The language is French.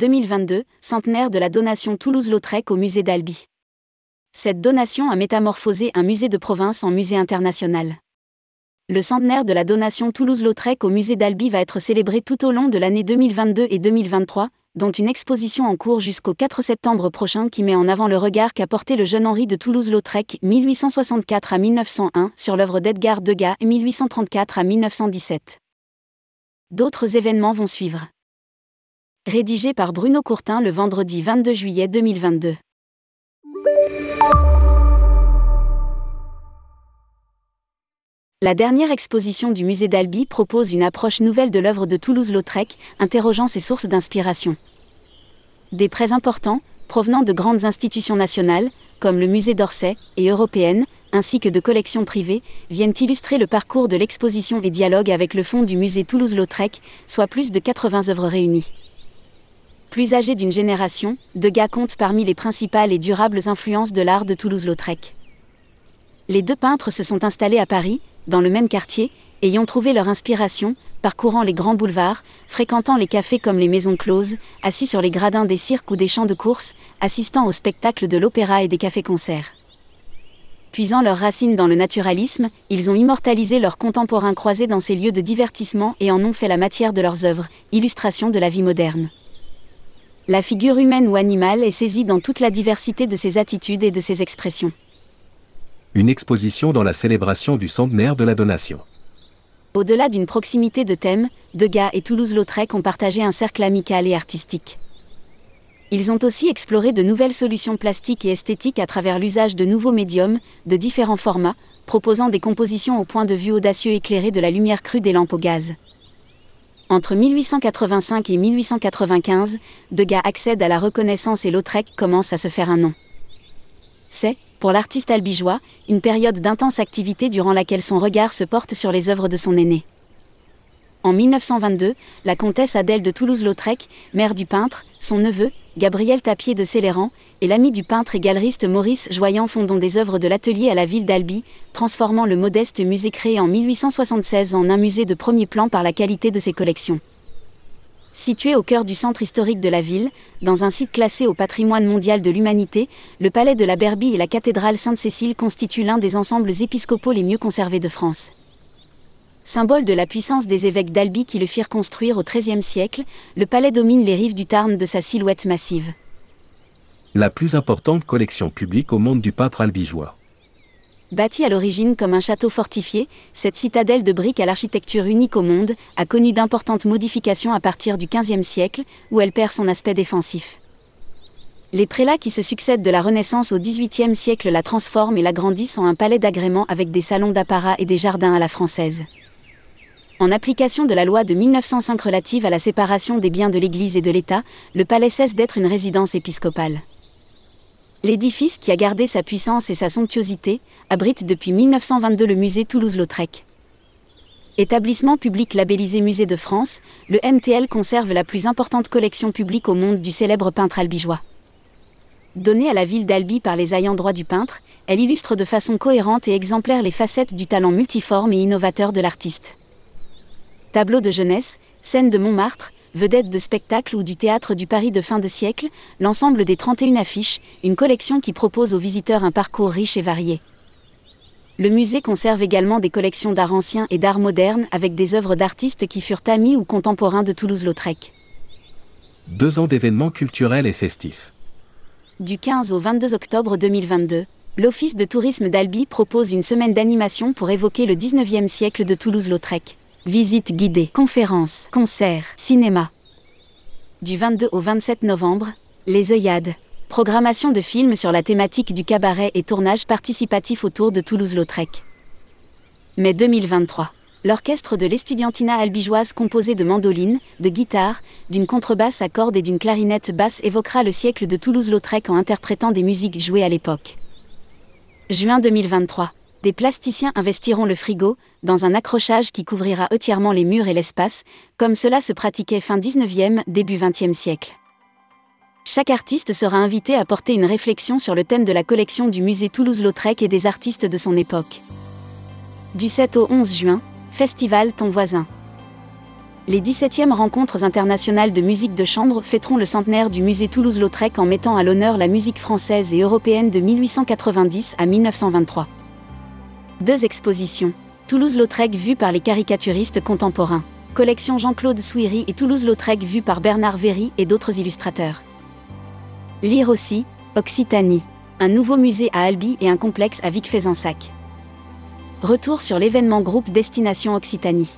2022, centenaire de la donation Toulouse-Lautrec au musée d'Albi. Cette donation a métamorphosé un musée de province en musée international. Le centenaire de la donation Toulouse-Lautrec au musée d'Albi va être célébré tout au long de l'année 2022 et 2023, dont une exposition en cours jusqu'au 4 septembre prochain qui met en avant le regard qu'a porté le jeune Henri de Toulouse-Lautrec 1864 à 1901 sur l'œuvre d'Edgar Degas 1834 à 1917. D'autres événements vont suivre. Rédigé par Bruno Courtin le vendredi 22 juillet 2022. La dernière exposition du musée d'Albi propose une approche nouvelle de l'œuvre de Toulouse-Lautrec, interrogeant ses sources d'inspiration. Des prêts importants, provenant de grandes institutions nationales, comme le musée d'Orsay et européennes, ainsi que de collections privées, viennent illustrer le parcours de l'exposition et dialogue avec le fond du musée Toulouse-Lautrec, soit plus de 80 œuvres réunies. Plus âgé d'une génération, Degas compte parmi les principales et durables influences de l'art de Toulouse-Lautrec. Les deux peintres se sont installés à Paris, dans le même quartier, ayant trouvé leur inspiration, parcourant les grands boulevards, fréquentant les cafés comme les maisons closes, assis sur les gradins des cirques ou des champs de course, assistant aux spectacles de l'opéra et des cafés-concerts. Puisant leurs racines dans le naturalisme, ils ont immortalisé leurs contemporains croisés dans ces lieux de divertissement et en ont fait la matière de leurs œuvres, illustration de la vie moderne la figure humaine ou animale est saisie dans toute la diversité de ses attitudes et de ses expressions. Une exposition dans la célébration du centenaire de la donation. Au-delà d'une proximité de thèmes, Degas et Toulouse-Lautrec ont partagé un cercle amical et artistique. Ils ont aussi exploré de nouvelles solutions plastiques et esthétiques à travers l'usage de nouveaux médiums, de différents formats, proposant des compositions au point de vue audacieux éclairées de la lumière crue des lampes au gaz. Entre 1885 et 1895, Degas accède à la reconnaissance et Lautrec commence à se faire un nom. C'est, pour l'artiste albigeois, une période d'intense activité durant laquelle son regard se porte sur les œuvres de son aîné. En 1922, la comtesse Adèle de Toulouse-Lautrec, mère du peintre, son neveu, Gabriel Tapier de Céléran, et l'ami du peintre et galeriste Maurice Joyant fondent des œuvres de l'atelier à la ville d'Albi, transformant le modeste musée créé en 1876 en un musée de premier plan par la qualité de ses collections. Situé au cœur du centre historique de la ville, dans un site classé au patrimoine mondial de l'humanité, le palais de la Berbie et la cathédrale Sainte-Cécile constituent l'un des ensembles épiscopaux les mieux conservés de France. Symbole de la puissance des évêques d'Albi qui le firent construire au XIIIe siècle, le palais domine les rives du Tarn de sa silhouette massive. La plus importante collection publique au monde du peintre albigeois. Bâtie à l'origine comme un château fortifié, cette citadelle de briques à l'architecture unique au monde a connu d'importantes modifications à partir du XVe siècle, où elle perd son aspect défensif. Les prélats qui se succèdent de la Renaissance au XVIIIe siècle la transforment et l'agrandissent en un palais d'agrément avec des salons d'apparat et des jardins à la française en application de la loi de 1905 relative à la séparation des biens de l'Église et de l'État, le palais cesse d'être une résidence épiscopale. L'édifice, qui a gardé sa puissance et sa somptuosité, abrite depuis 1922 le musée Toulouse-Lautrec. Établissement public labellisé Musée de France, le MTL conserve la plus importante collection publique au monde du célèbre peintre albigeois. Donnée à la ville d'Albi par les ayants droit du peintre, elle illustre de façon cohérente et exemplaire les facettes du talent multiforme et innovateur de l'artiste. Tableaux de jeunesse, scènes de Montmartre, vedettes de spectacles ou du théâtre du Paris de fin de siècle, l'ensemble des 31 affiches, une collection qui propose aux visiteurs un parcours riche et varié. Le musée conserve également des collections d'art ancien et d'art moderne avec des œuvres d'artistes qui furent amis ou contemporains de Toulouse-Lautrec. Deux ans d'événements culturels et festifs. Du 15 au 22 octobre 2022, l'Office de tourisme d'Albi propose une semaine d'animation pour évoquer le 19e siècle de Toulouse-Lautrec. Visites guidées, conférences, concerts, cinéma. Du 22 au 27 novembre, Les œillades. Programmation de films sur la thématique du cabaret et tournage participatif autour de Toulouse-Lautrec. Mai 2023. L'orchestre de l'Estudiantina albigeoise composé de mandolines, de guitares, d'une contrebasse à cordes et d'une clarinette basse évoquera le siècle de Toulouse-Lautrec en interprétant des musiques jouées à l'époque. Juin 2023 des plasticiens investiront le frigo, dans un accrochage qui couvrira entièrement les murs et l'espace, comme cela se pratiquait fin 19e, début 20e siècle. Chaque artiste sera invité à porter une réflexion sur le thème de la collection du musée Toulouse-Lautrec et des artistes de son époque. Du 7 au 11 juin, Festival Ton voisin. Les 17e rencontres internationales de musique de chambre fêteront le centenaire du musée Toulouse-Lautrec en mettant à l'honneur la musique française et européenne de 1890 à 1923. Deux expositions. Toulouse-Lautrec vue par les caricaturistes contemporains. Collection Jean-Claude Souiri et Toulouse-Lautrec vue par Bernard Véry et d'autres illustrateurs. Lire aussi, Occitanie. Un nouveau musée à Albi et un complexe à Vic-Fezensac. Retour sur l'événement groupe Destination Occitanie.